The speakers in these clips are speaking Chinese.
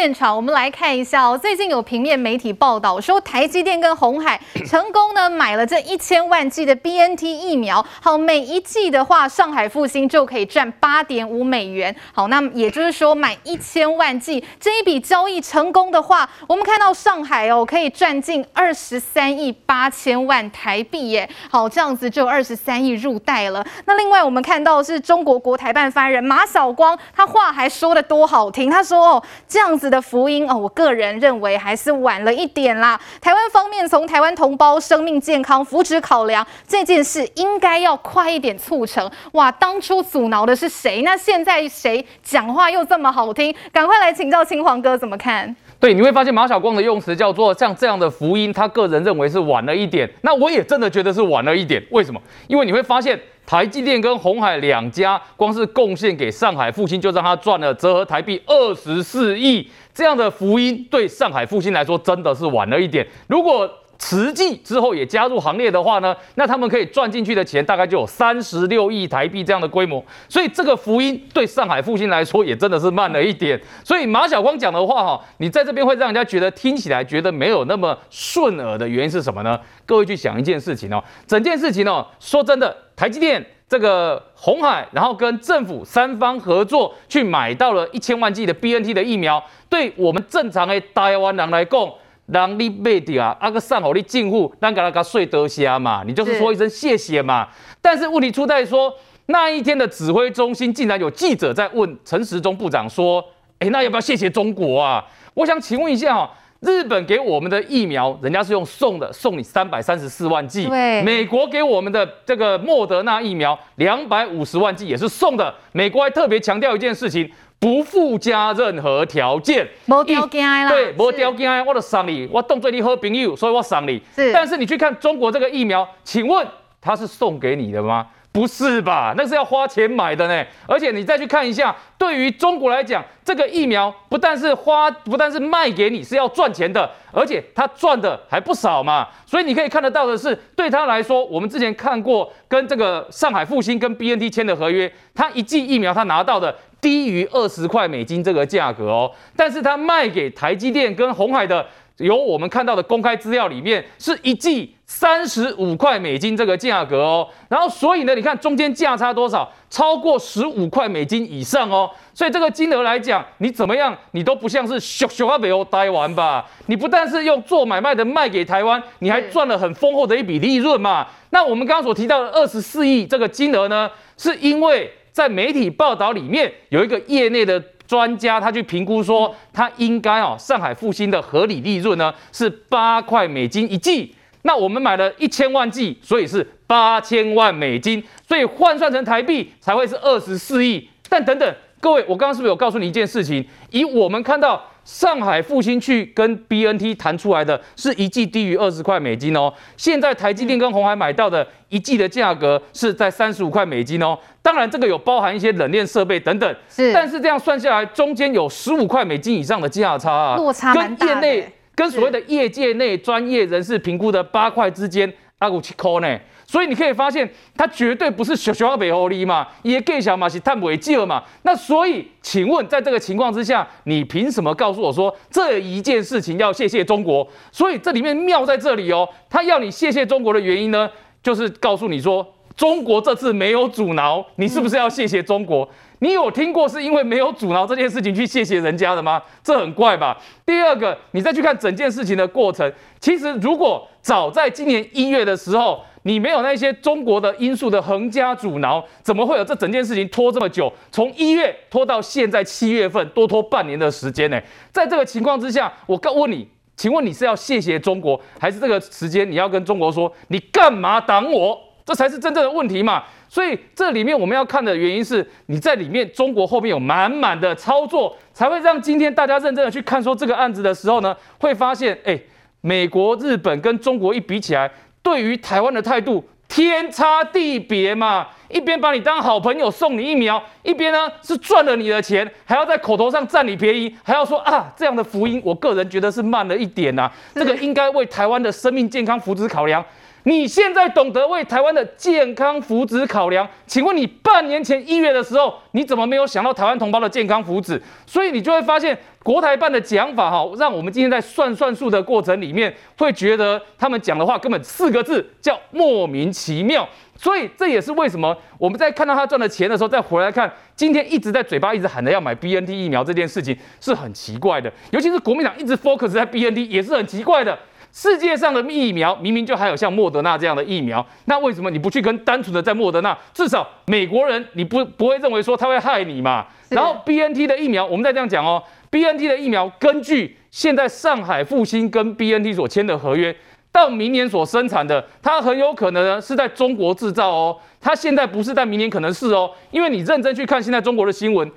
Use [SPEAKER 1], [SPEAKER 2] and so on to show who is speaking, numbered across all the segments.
[SPEAKER 1] 现场，我们来看一下哦。最近有平面媒体报道说，台积电跟鸿海成功呢买了这一千万剂的 BNT 疫苗。好，每一剂的话，上海复兴就可以赚八点五美元。好，那也就是说，买一千万剂这一笔交易成功的话，我们看到上海哦可以赚进二十三亿八千万台币耶。好，这样子就二十三亿入袋了。那另外我们看到是中国国台办发言人马晓光，他话还说的多好听，他说哦，这样子的福音哦，我个人认为还是晚了一点啦。台湾方面从台湾同胞生命健康福祉考量，这件事应该要快一点促成。哇，当初阻挠的是谁？那现在谁讲话又这么好听？赶快来请教青黄哥怎么看？
[SPEAKER 2] 对，你会发现马晓光的用词叫做像这样的福音，他个人认为是晚了一点。那我也真的觉得是晚了一点。为什么？因为你会发现。台积电跟红海两家，光是贡献给上海复兴，就让他赚了折合台币二十四亿。这样的福音对上海复兴来说，真的是晚了一点。如果慈济之后也加入行列的话呢，那他们可以赚进去的钱大概就有三十六亿台币这样的规模。所以这个福音对上海复兴来说也真的是慢了一点。所以马晓光讲的话哈，你在这边会让人家觉得听起来觉得没有那么顺耳的原因是什么呢？各位去想一件事情哦，整件事情哦，说真的，台积电这个鸿海，然后跟政府三方合作去买到了一千万剂的 BNT 的疫苗，对我们正常的台湾人来讲。让你买掉啊，阿个上好你进户，让给他个税得下嘛，你就是说一声谢谢嘛。是但是问题出在说，那一天的指挥中心竟然有记者在问陈时中部长说，哎，那要不要谢谢中国啊？我想请问一下哦，日本给我们的疫苗，人家是用送的，送你三百三十四万剂。对，美国给我们的这个莫德纳疫苗两百五十万剂也是送的。美国还特别强调一件事情。不附加任何条件，
[SPEAKER 1] 无条件啦，
[SPEAKER 2] 对，无条件，是我都送你，我当做你好朋友，所以我送你。是，但是你去看中国这个疫苗，请问它是送给你的吗？不是吧？那是要花钱买的呢。而且你再去看一下，对于中国来讲，这个疫苗不但是花，不但是卖给你是要赚钱的，而且他赚的还不少嘛。所以你可以看得到的是，对他来说，我们之前看过跟这个上海复星跟 BNT 签的合约，他一剂疫苗他拿到的低于二十块美金这个价格哦，但是他卖给台积电跟鸿海的。由我们看到的公开资料里面，是一季三十五块美金这个价格哦，然后所以呢，你看中间价差多少？超过十五块美金以上哦，所以这个金额来讲，你怎么样，你都不像是小小阿北欧台湾吧？你不但是用做买卖的卖给台湾，你还赚了很丰厚的一笔利润嘛？那我们刚刚所提到的二十四亿这个金额呢，是因为在媒体报道里面有一个业内的。专家他去评估说，他应该哦，上海复星的合理利润呢是八块美金一剂。那我们买了一千万剂，所以是八千万美金，所以换算成台币才会是二十四亿。但等等，各位，我刚刚是不是有告诉你一件事情？以我们看到。上海复星去跟 BNT 谈出来的是一季低于二十块美金哦。现在台积电跟鸿海买到的一季的价格是在三十五块美金哦。当然，这个有包含一些冷链设备等等。是，但是这样算下来，中间有十五块美金以上的价差啊，落差。跟业内、跟所谓的业界内专业人士评估的八块之间，阿古七抠呢。所以你可以发现，它绝对不是小小北欧里嘛，也更小嘛，是碳尾剂了嘛。那所以，请问，在这个情况之下，你凭什么告诉我说这一件事情要谢谢中国？所以这里面妙在这里哦，他要你谢谢中国的原因呢，就是告诉你说，中国这次没有阻挠，你是不是要谢谢中国？你有听过是因为没有阻挠这件事情去谢谢人家的吗？这很怪吧。第二个，你再去看整件事情的过程，其实如果早在今年一月的时候，你没有那些中国的因素的横加阻挠，怎么会有这整件事情拖这么久？从一月拖到现在七月份，多拖半年的时间呢？在这个情况之下，我告问你，请问你是要谢谢中国，还是这个时间你要跟中国说你干嘛挡我？这才是真正的问题嘛？所以这里面我们要看的原因是，你在里面中国后面有满满的操作，才会让今天大家认真的去看说这个案子的时候呢，会发现，哎，美国、日本跟中国一比起来。对于台湾的态度天差地别嘛，一边把你当好朋友送你疫苗，一边呢是赚了你的钱，还要在口头上占你便宜，还要说啊这样的福音，我个人觉得是慢了一点呐、啊。这个应该为台湾的生命健康福祉考量。你现在懂得为台湾的健康福祉考量，请问你半年前一月的时候，你怎么没有想到台湾同胞的健康福祉？所以你就会发现国台办的讲法哈，让我们今天在算算数的过程里面，会觉得他们讲的话根本四个字叫莫名其妙。所以这也是为什么我们在看到他赚了钱的时候，再回来看今天一直在嘴巴一直喊着要买 BNT 疫苗这件事情是很奇怪的，尤其是国民党一直 focus 在 BNT 也是很奇怪的。世界上的疫苗明明就还有像莫德纳这样的疫苗，那为什么你不去跟单纯的在莫德纳？至少美国人你不不会认为说他会害你嘛？然后 BNT 的疫苗，我们再这样讲哦，BNT 的疫苗根据现在上海复兴跟 BNT 所签的合约，到明年所生产的，它很有可能呢是在中国制造哦。它现在不是，但明年可能是哦，因为你认真去看现在中国的新闻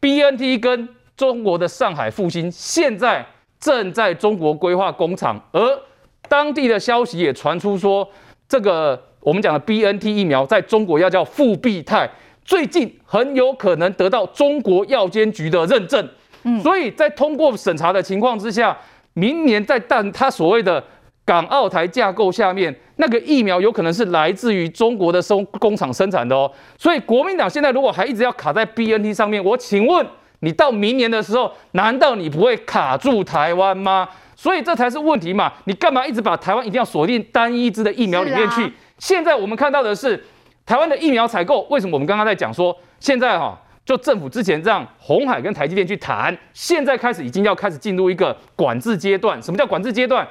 [SPEAKER 2] ，BNT 跟中国的上海复兴现在。正在中国规划工厂，而当地的消息也传出说，这个我们讲的 BNT 疫苗在中国要叫复必泰，最近很有可能得到中国药监局的认证。嗯，所以在通过审查的情况之下，明年在但他所谓的港澳台架构下面，那个疫苗有可能是来自于中国的生工厂生产的哦。所以国民党现在如果还一直要卡在 BNT 上面，我请问。你到明年的时候，难道你不会卡住台湾吗？所以这才是问题嘛！你干嘛一直把台湾一定要锁定单一支的疫苗里面去？现在我们看到的是台湾的疫苗采购，为什么我们刚刚在讲说，现在哈，就政府之前让红海跟台积电去谈，现在开始已经要开始进入一个管制阶段。什么叫管制阶段？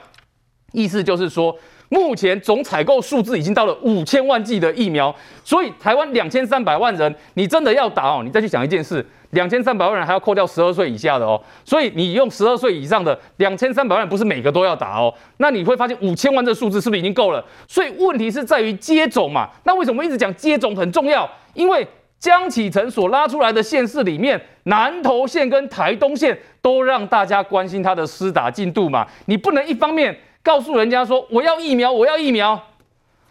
[SPEAKER 2] 意思就是说，目前总采购数字已经到了五千万剂的疫苗，所以台湾两千三百万人，你真的要打哦，你再去想一件事。两千三百万人还要扣掉十二岁以下的哦，所以你用十二岁以上的两千三百万不是每个都要打哦，那你会发现五千万这数字是不是已经够了？所以问题是在于接种嘛。那为什么一直讲接种很重要？因为江启臣所拉出来的县市里面，南投县跟台东县都让大家关心他的施打进度嘛。你不能一方面告诉人家说我要疫苗，我要疫苗。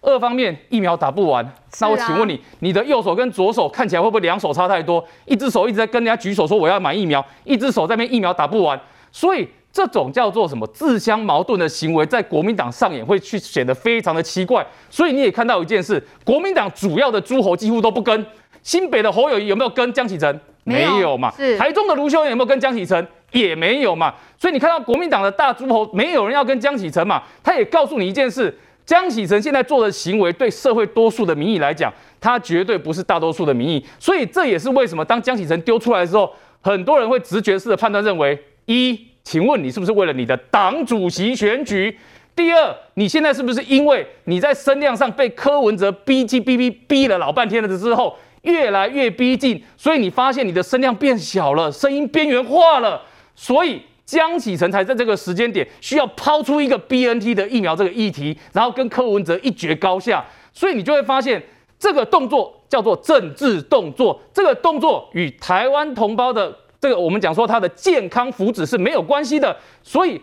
[SPEAKER 2] 二方面疫苗打不完，那我请问你，你的右手跟左手看起来会不会两手差太多？一只手一直在跟人家举手说我要买疫苗，一只手在那边疫苗打不完，所以这种叫做什么自相矛盾的行为，在国民党上演会去显得非常的奇怪。所以你也看到一件事，国民党主要的诸侯几乎都不跟，新北的侯友谊有没有跟江启臣？没有嘛。是台中的卢秀燕有没有跟江启臣？也没有嘛。所以你看到国民党的大诸侯，没有人要跟江启臣嘛。他也告诉你一件事。江启臣现在做的行为，对社会多数的民意来讲，他绝对不是大多数的民意。所以这也是为什么当江启臣丢出来的时候，很多人会直觉式的判断认为：一，请问你是不是为了你的党主席选举？第二，你现在是不是因为你在声量上被柯文哲逼逼逼逼逼了老半天了之后，越来越逼近，所以你发现你的声量变小了，声音边缘化了，所以。江启臣才在这个时间点需要抛出一个 BNT 的疫苗这个议题，然后跟柯文哲一决高下，所以你就会发现这个动作叫做政治动作，这个动作与台湾同胞的这个我们讲说他的健康福祉是没有关系的。所以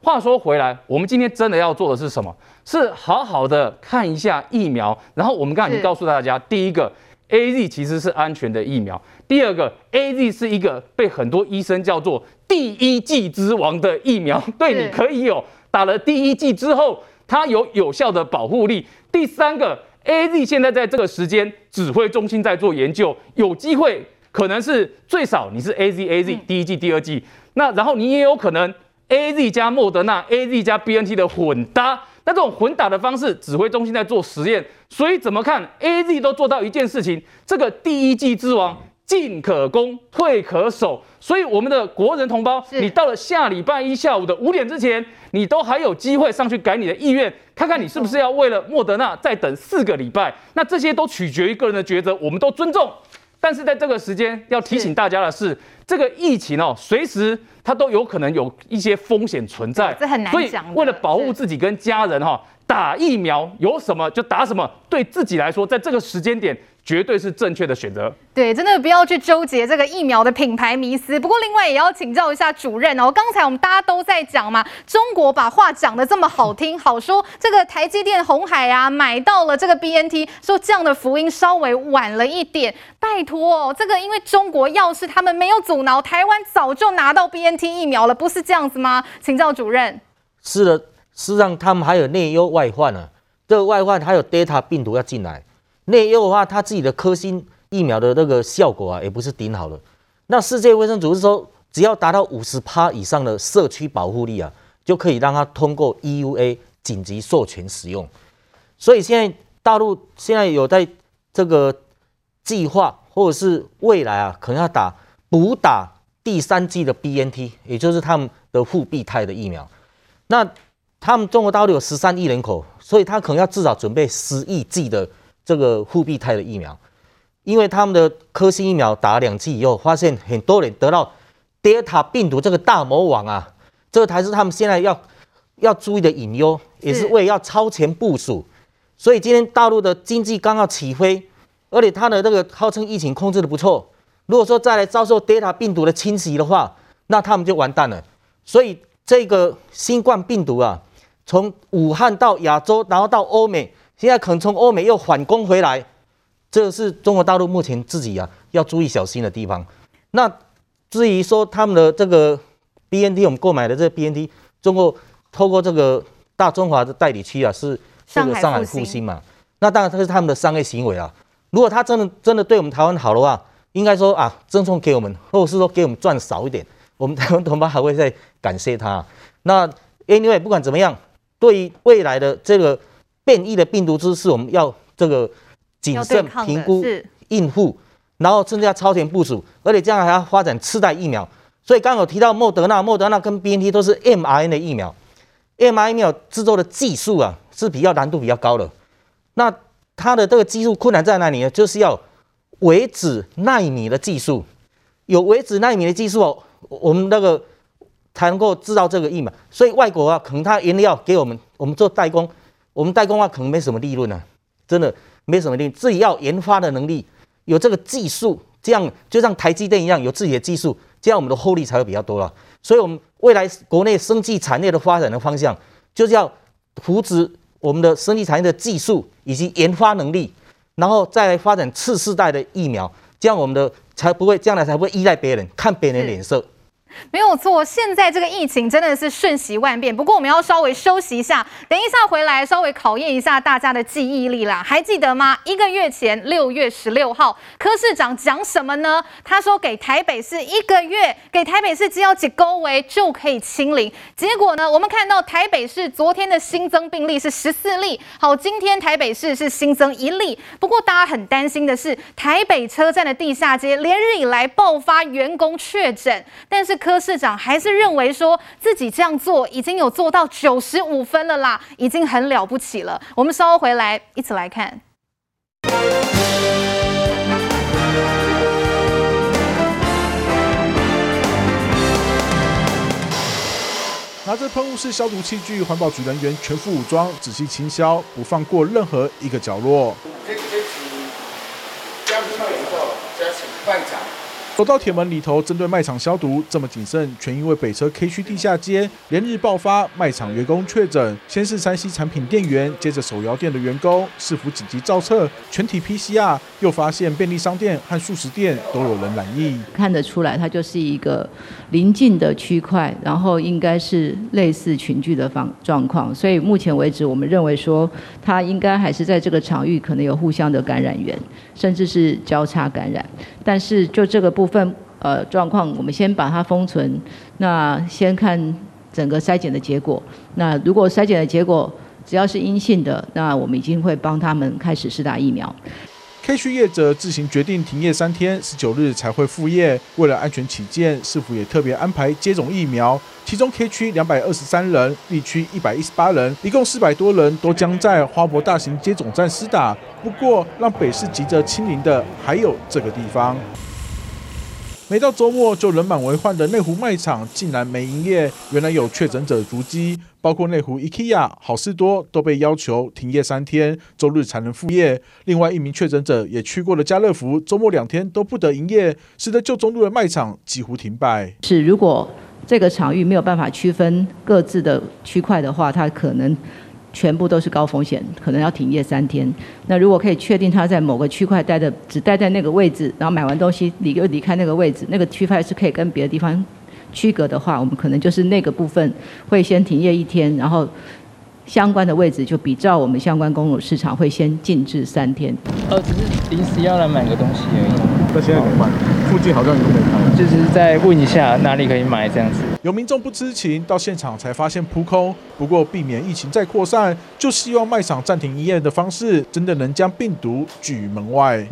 [SPEAKER 2] 话说回来，我们今天真的要做的是什么？是好好的看一下疫苗，然后我们刚才已经告诉大家，第一个 AZ 其实是安全的疫苗，第二个 AZ 是一个被很多医生叫做。第一剂之王的疫苗，对，你可以有打了第一剂之后，它有有效的保护力。第三个，AZ 现在在这个时间指挥中心在做研究，有机会可能是最少你是 AZ AZ 第一剂第二剂，那然后你也有可能 AZ 加莫德纳 AZ 加 BNT 的混搭，那这种混打的方式，指挥中心在做实验，所以怎么看 AZ 都做到一件事情，这个第一剂之王。进可攻，退可守，所以我们的国人同胞，你到了下礼拜一下午的五点之前，你都还有机会上去改你的意愿，看看你是不是要为了莫德纳再等四个礼拜。那这些都取决于个人的抉择，我们都尊重。但是在这个时间要提醒大家的是，这个疫情哦，随时它都有可能有一些风险存在，
[SPEAKER 1] 这很难讲。
[SPEAKER 2] 所以为了保护自己跟家人哈，打疫苗有什么就打什么，对自己来说，在这个时间点。绝对是正确的选择。
[SPEAKER 1] 对，真的不要去纠结这个疫苗的品牌迷思。不过，另外也要请教一下主任哦。刚才我们大家都在讲嘛，中国把话讲得这么好听，好说这个台积电、红海啊买到了这个 BNT，说这样的福音稍微晚了一点。拜托哦，这个因为中国要是他们没有阻挠，台湾早就拿到 BNT 疫苗了，不是这样子吗？请教主任。
[SPEAKER 3] 是的，事实上他们还有内忧外患呢、啊。这个外患还有 Delta 病毒要进来，内忧的话，他自己的科兴疫苗的那个效果啊，也不是顶好的。那世界卫生组织说，只要达到五十趴以上的社区保护力啊，就可以让它通过 EUA 紧急授权使用。所以现在大陆现在有在这个计划，或者是未来啊，可能要打补打第三剂的 BNT，也就是他们的复必泰的疫苗。那他们中国大陆有十三亿人口，所以他可能要至少准备十亿剂的这个复必泰的疫苗，因为他们的科兴疫苗打了两剂以后，发现很多人得到德尔塔病毒这个大魔王啊，这个才是他们现在要要注意的隐忧，也是为要超前部署。所以今天大陆的经济刚要起飞，而且它的这个号称疫情控制的不错，如果说再来遭受德尔塔病毒的侵袭的话，那他们就完蛋了。所以这个新冠病毒啊。从武汉到亚洲，然后到欧美，现在可能从欧美又反攻回来，这是中国大陆目前自己啊要注意小心的地方。那至于说他们的这个 BNT，我们购买的这个 BNT，中国透过这个大中华的代理区啊，是这个上海复兴嘛？那当然这是他们的商业行为啊。如果他真的真的对我们台湾好的话，应该说啊赠送给我们，或者是说给我们赚少一点，我们 台湾同胞还会再感谢他。那 anyway 不管怎么样。对于未来的这个变异的病毒株是，我们要这个谨慎评估、应付，然后甚至要超前部署，而且将来还要发展次代疫苗。所以刚刚有提到莫德纳，莫德纳跟 BNT 都是 mRNA 的疫苗，mRNA 疫苗制作的技术啊是比较难度比较高的。那它的这个技术困难在哪里呢？就是要微子纳米的技术，有微子纳米的技术哦，我们那个。才能够制造这个疫苗，所以外国啊，可能他原料给我们，我们做代工，我们代工的话可能没什么利润呢、啊，真的没什么利润。自己要研发的能力，有这个技术，这样就像台积电一样，有自己的技术，这样我们的获利才会比较多了。所以，我们未来国内生技产业的发展的方向，就是要扶持我们的生技产业的技术以及研发能力，然后再来发展次世代的疫苗，这样我们的才不会将来才不会依赖别人，看别人脸色。
[SPEAKER 1] 没有错，现在这个疫情真的是瞬息万变。不过我们要稍微休息一下，等一下回来稍微考验一下大家的记忆力啦。还记得吗？一个月前六月十六号，柯市长讲什么呢？他说给台北市一个月，给台北市只要几高维就可以清零。结果呢，我们看到台北市昨天的新增病例是十四例，好，今天台北市是新增一例。不过大家很担心的是，台北车站的地下街连日以来爆发员工确诊，但是。柯市长还是认为说自己这样做已经有做到九十五分了啦，已经很了不起了。我们稍后回来一起来看。
[SPEAKER 4] 拿着喷雾式消毒器具，环保局人员全副武装，仔细清消，不放过任何一个角落。走到铁门里头，针对卖场消毒这么谨慎，全因为北车 K 区地下街连日爆发卖场员工确诊，先是山西产品店员，接着手摇店的员工，市府紧急照册，全体 PCR，又发现便利商店和素食店都有人染疫。
[SPEAKER 5] 看得出来，它就是一个临近的区块，然后应该是类似群聚的方状况，所以目前为止，我们认为说，它应该还是在这个场域可能有互相的感染源，甚至是交叉感染。但是就这个部部分呃状况，我们先把它封存。那先看整个筛检的结果。那如果筛检的结果只要是阴性的，那我们已经会帮他们开始施打疫苗。
[SPEAKER 4] K 区业者自行决定停业三天，十九日才会复业。为了安全起见，市府也特别安排接种疫苗。其中 K 区两百二十三人，绿区一百一十八人，一共四百多人都将在花博大型接种站施打。不过，让北市急着清零的还有这个地方。每到周末就人满为患的内湖卖场竟然没营业，原来有确诊者足迹，包括内湖 IKEA、好事多都被要求停业三天，周日才能复业。另外一名确诊者也去过了家乐福，周末两天都不得营业，使得旧中路的卖场几乎停摆。
[SPEAKER 5] 是如果这个场域没有办法区分各自的区块的话，它可能。全部都是高风险，可能要停业三天。那如果可以确定他在某个区块待的，只待在那个位置，然后买完东西离又离开那个位置，那个区块是可以跟别的地方区隔的话，我们可能就是那个部分会先停业一天，然后相关的位置就比照我们相关公有市场会先静置三天。
[SPEAKER 6] 呃，只是临时要来买个东西而已。
[SPEAKER 4] 那现在怎么办？附近好像有没开。
[SPEAKER 6] 就是再问一下哪里可以买这样子。
[SPEAKER 4] 有民众不知情到现场才发现扑空，不过避免疫情再扩散，就希望卖场暂停营业的方式，真的能将病毒拒门外。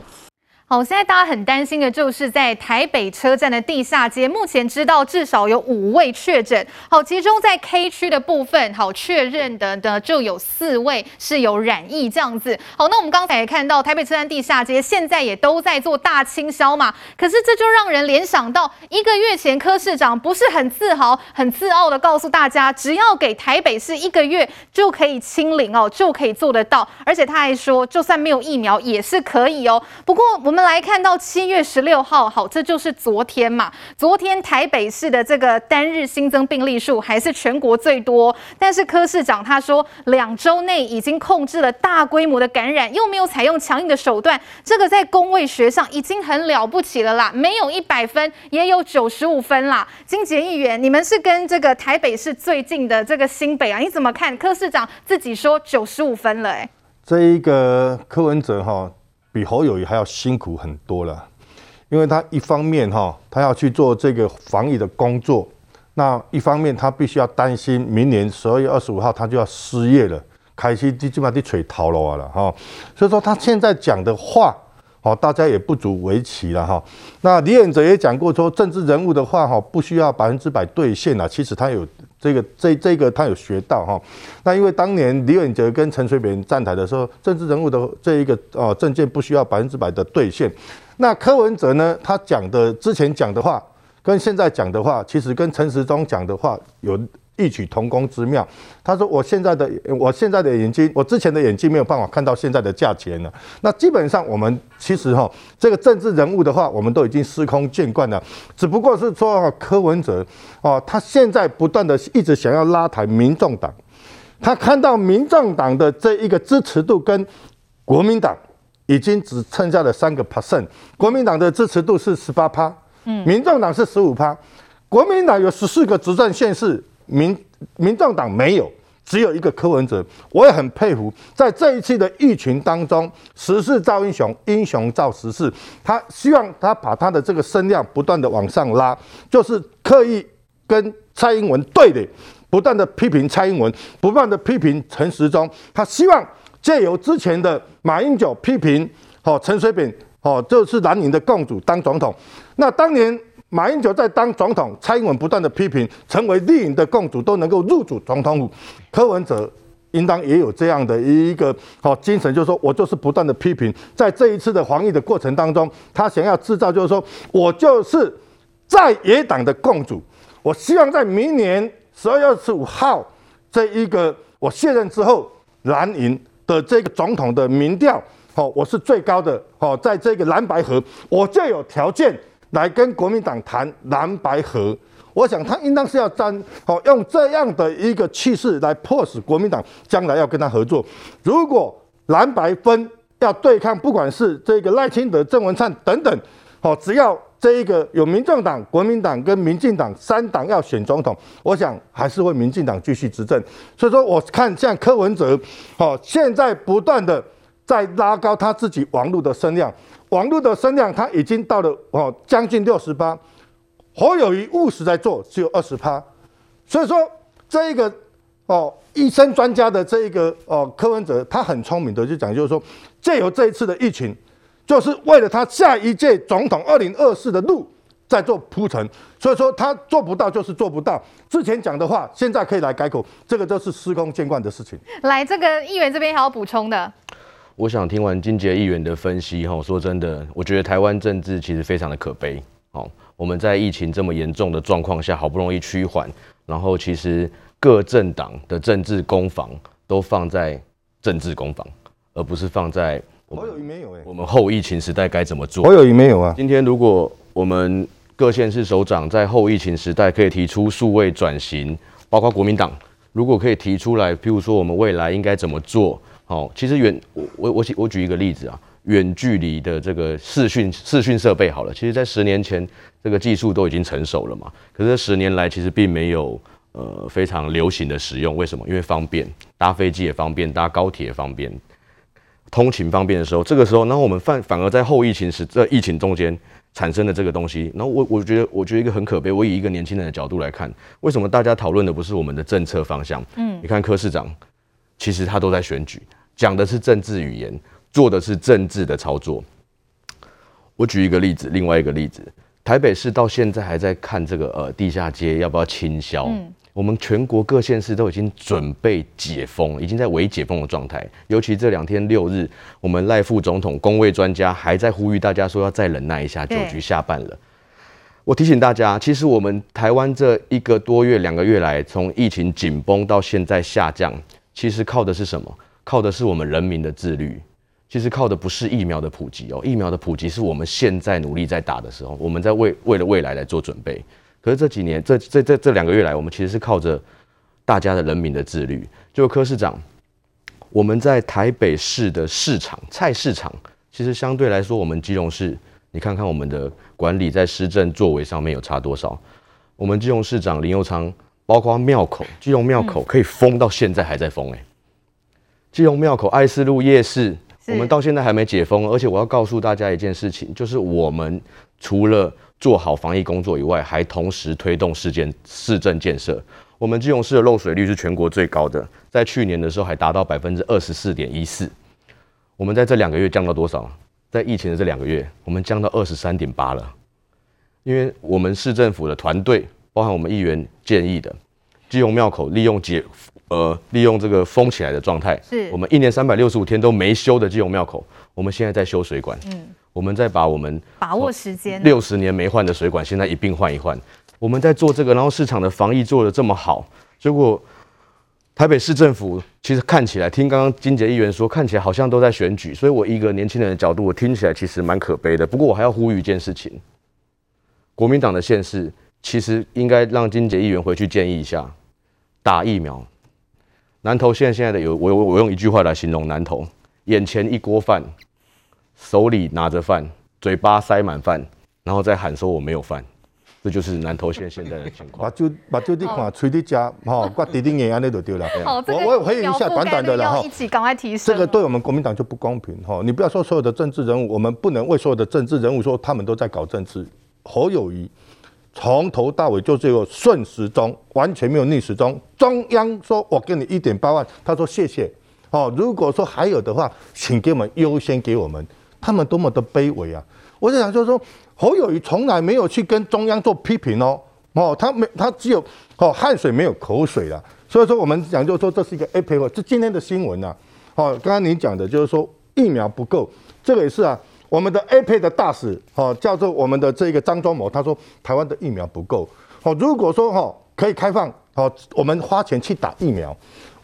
[SPEAKER 1] 好，现在大家很担心的就是在台北车站的地下街，目前知道至少有五位确诊。好，其中在 K 区的部分，好确认的呢就有四位是有染疫这样子。好，那我们刚才也看到台北车站地下街现在也都在做大清消嘛，可是这就让人联想到一个月前柯市长不是很自豪、很自傲的告诉大家，只要给台北市一个月就可以清零哦，就可以做得到，而且他还说就算没有疫苗也是可以哦。不过我们。来看到七月十六号，好，这就是昨天嘛。昨天台北市的这个单日新增病例数还是全国最多，但是柯市长他说，两周内已经控制了大规模的感染，又没有采用强硬的手段，这个在公卫学上已经很了不起了啦。没有一百分，也有九十五分啦。金杰议员，你们是跟这个台北市最近的这个新北啊，你怎么看？柯市长自己说九十五分了，欸，哎，
[SPEAKER 7] 这一个柯文哲哈。比侯友谊还要辛苦很多了，因为他一方面哈，他要去做这个防疫的工作，那一方面他必须要担心明年十二月二十五号他就要失业了，开始基本上就垂头路了哈，所以说他现在讲的话。好，大家也不足为奇了哈。那李远哲也讲过说，政治人物的话哈，不需要百分之百兑现啊。其实他有这个这这个他有学到哈。那因为当年李远哲跟陈水扁站台的时候，政治人物的这一个哦证件不需要百分之百的兑现。那柯文哲呢，他讲的之前讲的话，跟现在讲的话，其实跟陈时中讲的话有。异曲同工之妙。他说：“我现在的我现在的眼睛，我之前的眼睛没有办法看到现在的价钱了。那基本上我们其实哈，这个政治人物的话，我们都已经司空见惯了。只不过是说柯文哲哦，他现在不断的一直想要拉抬民众党。他看到民众党的这一个支持度跟国民党已经只剩下了三个 percent，国民党的支持度是十八趴，嗯，民众党是十五趴，国民党有十四个执政县市。”民民众党没有，只有一个柯文哲，我也很佩服，在这一次的疫情当中，时势造英雄，英雄造时势，他希望他把他的这个声量不断的往上拉，就是刻意跟蔡英文对垒，不断的批评蔡英文，不断的批评陈时中，他希望借由之前的马英九批评哦陈水扁哦，就是蓝营的共主当总统，那当年。马英九在当总统，蔡英文不断的批评，成为绿营的共主都能够入主总统府。柯文哲应当也有这样的一个好精神，就是说我就是不断的批评，在这一次的防疫的过程当中，他想要制造就是说我就是在野党的共主。我希望在明年十二月二十五号这一个我卸任之后，蓝营的这个总统的民调，好，我是最高的，好，在这个蓝白河，我就有条件。来跟国民党谈蓝白合，我想他应当是要站好，用这样的一个气势来迫使国民党将来要跟他合作。如果蓝白分要对抗，不管是这个赖清德、郑文灿等等，好，只要这一个有民众党、国民党跟民进党三党要选总统，我想还是会民进党继续执政。所以说，我看像柯文哲，好，现在不断的在拉高他自己网络的声量。网络的声量，它已经到了哦，将近六十八。侯友宜务实在做，只有二十趴。所以说，这一个哦，医生专家的这一个哦，柯文哲，他很聪明的就讲，就是说，借由这一次的疫情，就是为了他下一届总统二零二四的路在做铺陈。所以说，他做不到就是做不到。之前讲的话，现在可以来改口，这个都是司空见惯的事情。
[SPEAKER 1] 来，这个议员这边还要补充的。
[SPEAKER 8] 我想听完金杰议员的分析，哈，说真的，我觉得台湾政治其实非常的可悲。哦，我们在疫情这么严重的状况下，好不容易趋缓，然后其实各政党的政治攻防都放在政治攻防，而不是放在我们没有我们后疫情时代该怎么做。
[SPEAKER 7] 我有没有啊？
[SPEAKER 8] 今天如果我们各县市首长在后疫情时代可以提出数位转型，包括国民党，如果可以提出来，譬如说我们未来应该怎么做？哦，其实远我我我我举一个例子啊，远距离的这个视讯视讯设备好了，其实在十年前这个技术都已经成熟了嘛。可是这十年来其实并没有呃非常流行的使用，为什么？因为方便，搭飞机也方便，搭高铁也方便，通勤方便的时候，这个时候，然后我们反反而在后疫情时，在疫情中间产生的这个东西，然后我我觉得，我觉得一个很可悲。我以一个年轻人的角度来看，为什么大家讨论的不是我们的政策方向？嗯，你看柯市长，其实他都在选举，讲的是政治语言，做的是政治的操作。我举一个例子，另外一个例子，台北市到现在还在看这个呃地下街要不要清消。嗯我们全国各县市都已经准备解封，已经在微解封的状态。尤其这两天六日，我们赖副总统、公卫专家还在呼吁大家说要再忍耐一下，酒局下半了。我提醒大家，其实我们台湾这一个多月、两个月来，从疫情紧绷到现在下降，其实靠的是什么？靠的是我们人民的自律。其实靠的不是疫苗的普及哦，疫苗的普及是我们现在努力在打的时候，我们在为为了未来来做准备。可是这几年，这这这这两个月来，我们其实是靠着大家的人民的自律。就柯市长，我们在台北市的市场菜市场，其实相对来说，我们基隆市，你看看我们的管理在施政作为上面有差多少？我们基隆市长林佑昌，包括庙口，基隆庙口可以封到现在还在封诶。基隆庙口爱思路夜市，我们到现在还没解封，而且我要告诉大家一件事情，就是我们除了做好防疫工作以外，还同时推动市建市政建设。我们基隆市的漏水率是全国最高的，在去年的时候还达到百分之二十四点一四。我们在这两个月降到多少？在疫情的这两个月，我们降到二十三点八了。因为我们市政府的团队，包含我们议员建议的，基隆庙口利用解呃利用这个封起来的状态，是我们一年三百六十五天都没修的基隆庙口，我们现在在修水管。嗯。我们再把我们
[SPEAKER 1] 把握时间
[SPEAKER 8] 六十年没换的水管，现在一并换一换。我们在做这个，然后市场的防疫做的这么好，结果台北市政府其实看起来，听刚刚金杰议员说，看起来好像都在选举。所以我一个年轻人的角度，我听起来其实蛮可悲的。不过我还要呼吁一件事情：国民党的县市其实应该让金杰议员回去建议一下，打疫苗。南投县现在的有我我用一句话来形容南投：眼前一锅饭。手里拿着饭，嘴巴塞满饭，然后再喊说我没有饭，这就是南投县现在的情况。把酒把酒滴看，吹滴加，哈，挂滴滴眼安那就对了。好，我我回应一下短短的了哈。一起赶快提升。这个对我们国民党就不公平哈！你不要说所有的政治人物，我们不能为所有的政治人物说他们都在搞政治。侯友宜从头到尾就只有顺时钟，完全没有逆时钟。中央说我给你一点八万，他说谢谢。哦，如果说还有的话，请给我们优先给我们。他们多么的卑微啊！我就想就是说，侯友谊从来没有去跟中央做批评哦，哦，他没，他只有哦汗水没有口水了。所以说我们讲就是说这是一个 A 配合，这今天的新闻呐，哦，刚刚您讲的就是说疫苗不够，这个也是啊，我们的 A 配的大使哦叫做我们的这个张忠谋，他说台湾的疫苗不够，哦，如果说哈可以开放，哦，我们花钱去打疫苗。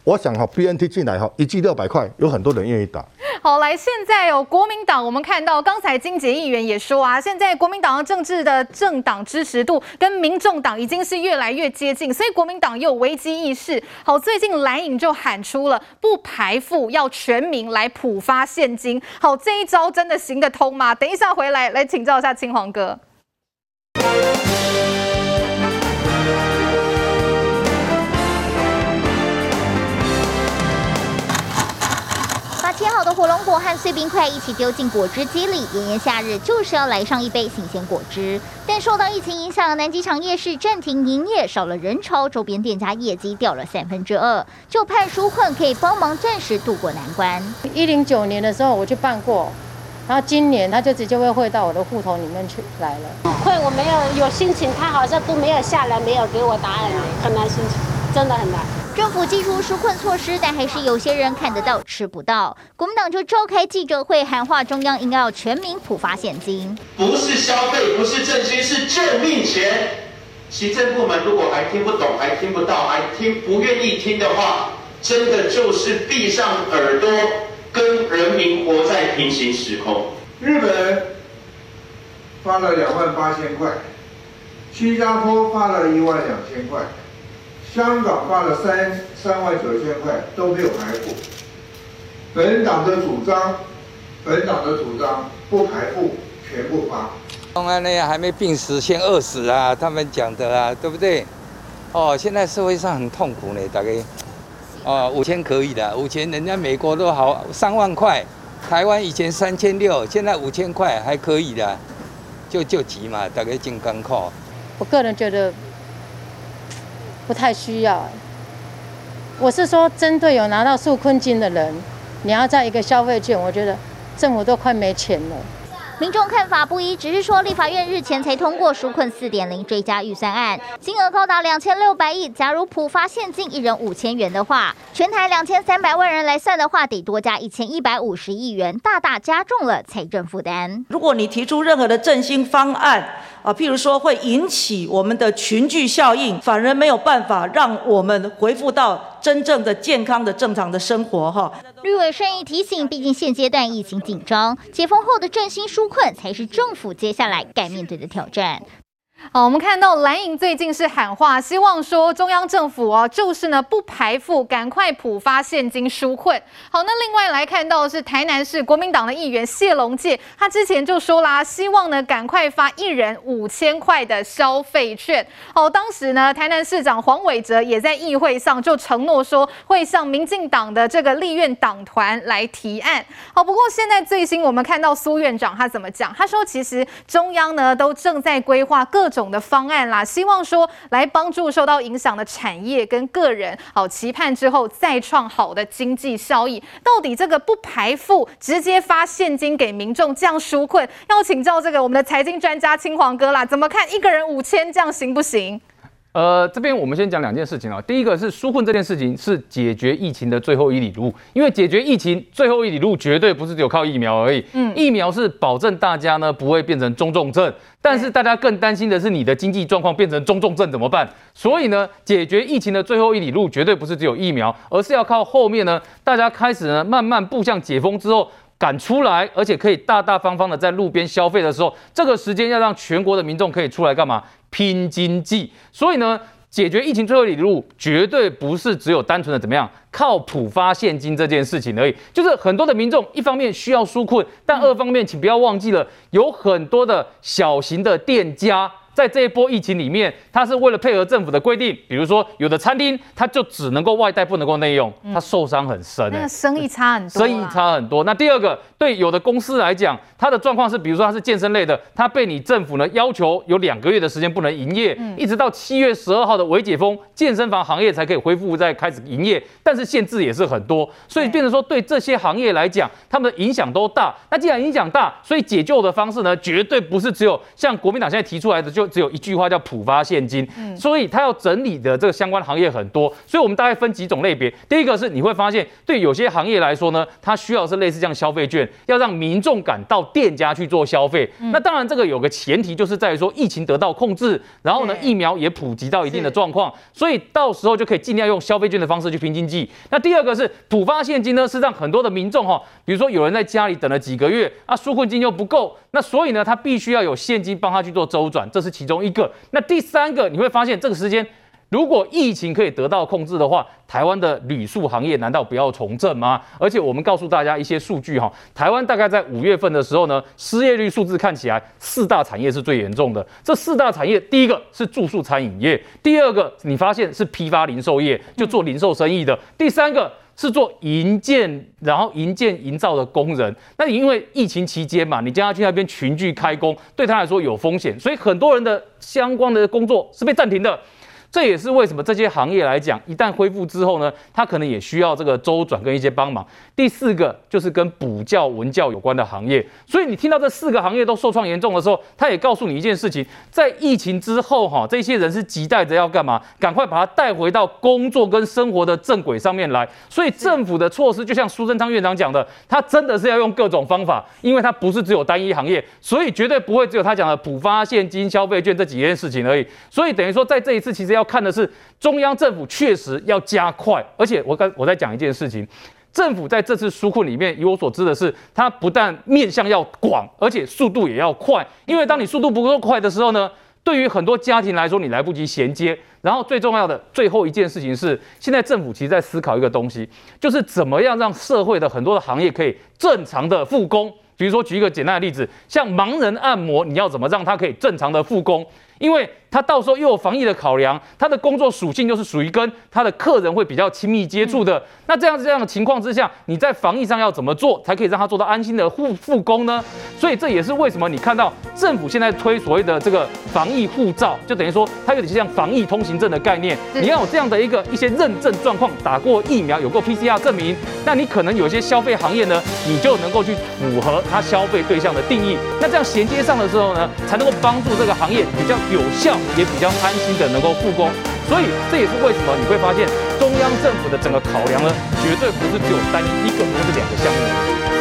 [SPEAKER 8] 我想哈，BNT 进来哈，一剂六百块，有很多人愿意打。
[SPEAKER 1] 好，来，现在有，国民党，我们看到刚才金杰议员也说啊，现在国民党的政治的政党支持度跟民众党已经是越来越接近，所以国民党又有危机意识。好，最近蓝营就喊出了不排富，要全民来普发现金。好，这一招真的行得通吗？等一下回来来请教一下青黄哥。
[SPEAKER 9] 切好的火龙果和碎冰块一起丢进果汁机里，炎炎夏日就是要来上一杯新鲜果汁。但受到疫情影响，南机场夜市暂停营业，少了人潮，周边店家业绩掉了三分之二。就盼纾困可以帮忙暂时渡过难关。
[SPEAKER 10] 一零九年的时候我去办过，然后今年他就直接会汇到我的户头里面去来了。
[SPEAKER 11] 会，我没有有心情，他好像都没有下来，没有给我答案，很难心情，真的很难。
[SPEAKER 9] 政府祭出纾困措施，但还是有些人看得到吃不到。国民党就召开记者会，喊话中央应该要全民普发现金，
[SPEAKER 12] 不是消费，不是振兴，是救命钱。行政部门如果还听不懂，还听不到，还听不愿意听的话，真的就是闭上耳朵，跟人民活在平行时空。
[SPEAKER 13] 日本发了两万八千块，新加坡发了一万两千块。香港发了三三万九千块都没有排付，本党的主张，本党的主张不排付，全部发。
[SPEAKER 14] 公安呢还没病死先饿死啊，他们讲的啊，对不对？哦，现在社会上很痛苦呢，大概哦，五千可以的，五千人家美国都好三万块，台湾以前三千六，现在五千块还可以的，就就急嘛，大概进港口。
[SPEAKER 10] 我个人觉得不太需要。我是说，针对有拿到纾困金的人，你要在一个消费券，我觉得政府都快没钱了。
[SPEAKER 9] 民众看法不一，只是说立法院日前才通过纾困四点零追加预算案，金额高达两千六百亿。假如普发现金一人五千元的话，全台两千三百万人来算的话，得多加一千一百五十亿元，大大加重了财政负担。
[SPEAKER 15] 如果你提出任何的振兴方案，啊，譬如说会引起我们的群聚效应，反而没有办法让我们恢复到真正的健康的正常的生活，哈。
[SPEAKER 9] 绿委善意提醒，毕竟现阶段疫情紧张，解封后的振兴纾困才是政府接下来该面对的挑战。
[SPEAKER 1] 好，我们看到蓝营最近是喊话，希望说中央政府哦，就是呢不排富，赶快普发现金纾困。好，那另外来看到是台南市国民党的议员谢龙介，他之前就说啦，希望呢赶快发一人五千块的消费券。好，当时呢台南市长黄伟哲也在议会上就承诺说会向民进党的这个立院党团来提案。好，不过现在最新我们看到苏院长他怎么讲？他说其实中央呢都正在规划各种。的方案啦，希望说来帮助受到影响的产业跟个人，好期盼之后再创好的经济效益。到底这个不排富，直接发现金给民众这样纾困，要请教这个我们的财经专家青黄哥啦，怎么看一个人五千这样行不行？
[SPEAKER 2] 呃，这边我们先讲两件事情啊。第一个是纾困这件事情是解决疫情的最后一里路，因为解决疫情最后一里路绝对不是只有靠疫苗而已。嗯，疫苗是保证大家呢不会变成中重症，但是大家更担心的是你的经济状况变成中重症怎么办？所以呢，解决疫情的最后一里路绝对不是只有疫苗，而是要靠后面呢大家开始呢慢慢步向解封之后赶出来，而且可以大大方方的在路边消费的时候，这个时间要让全国的民众可以出来干嘛？拼经济，所以呢，解决疫情最后一里路绝对不是只有单纯的怎么样靠普发现金这件事情而已。就是很多的民众一方面需要纾困，但二方面请不要忘记了，有很多的小型的店家。在这一波疫情里面，它是为了配合政府的规定，比如说有的餐厅，它就只能够外带，不能够内用，它受伤很深，欸，
[SPEAKER 1] 那个生意差很多，
[SPEAKER 2] 生意差很多。那第二个，对有的公司来讲，它的状况是，比如说它是健身类的，它被你政府呢要求有两个月的时间不能营业，嗯，一直到七月十二号的微解封，健身房行业才可以恢复再开始营业，但是限制也是很多，所以变成说对这些行业来讲，他们的影响都大。那既然影响大，所以解救的方式呢，绝对不是只有像国民党现在提出来的就。只有一句话叫普发现金，所以他要整理的这个相关行业很多，所以我们大概分几种类别。第一个是你会发现，对有些行业来说呢，它需要是类似这样消费券，要让民众赶到店家去做消费。那当然这个有个前提，就是在于说疫情得到控制，然后呢疫苗也普及到一定的状况，所以到时候就可以尽量用消费券的方式去拼经济。那第二个是普发现金呢，是让很多的民众哈，比如说有人在家里等了几个月啊，纾困金又不够，那所以呢他必须要有现金帮他去做周转，这是。其中一个，那第三个你会发现，这个时间如果疫情可以得到控制的话，台湾的旅宿行业难道不要重振吗？而且我们告诉大家一些数据哈，台湾大概在五月份的时候呢，失业率数字看起来四大产业是最严重的。这四大产业，第一个是住宿餐饮业，第二个你发现是批发零售业，就做零售生意的，第三个。是做营建，然后营建营造的工人。那因为疫情期间嘛，你叫他去那边群聚开工，对他来说有风险，所以很多人的相关的工作是被暂停的。这也是为什么这些行业来讲，一旦恢复之后呢，它可能也需要这个周转跟一些帮忙。第四个就是跟补教文教有关的行业。所以你听到这四个行业都受创严重的时候，他也告诉你一件事情：在疫情之后，哈，这些人是急待着要干嘛？赶快把他带回到工作跟生活的正轨上面来。所以政府的措施，就像苏贞昌院长讲的，他真的是要用各种方法，因为他不是只有单一行业，所以绝对不会只有他讲的补发现金、消费券这几件事情而已。所以等于说，在这一次其实要。要看的是中央政府确实要加快，而且我刚我在讲一件事情，政府在这次纾困里面，以我所知的是，它不但面向要广，而且速度也要快。因为当你速度不够快的时候呢，对于很多家庭来说，你来不及衔接。然后最重要的最后一件事情是，现在政府其实在思考一个东西，就是怎么样让社会的很多的行业可以正常的复工。比如说举一个简单的例子，像盲人按摩，你要怎么让他可以正常的复工？因为他到时候又有防疫的考量，他的工作属性就是属于跟他的客人会比较亲密接触的。那这样子这样的情况之下，你在防疫上要怎么做，才可以让他做到安心的复复工呢？所以这也是为什么你看到政府现在推所谓的这个防疫护照，就等于说它有点像防疫通行证的概念。你要有这样的一个一些认证状况，打过疫苗，有过 PCR 证明，那你可能有一些消费行业呢，你就能够去符合它消费对象的定义。那这样衔接上的时候呢，才能够帮助这个行业比较有效，也比较安心的能够复工。所以这也是为什么你会发现中央政府的整个考量呢，绝对不是只有单一一个或是两个项目。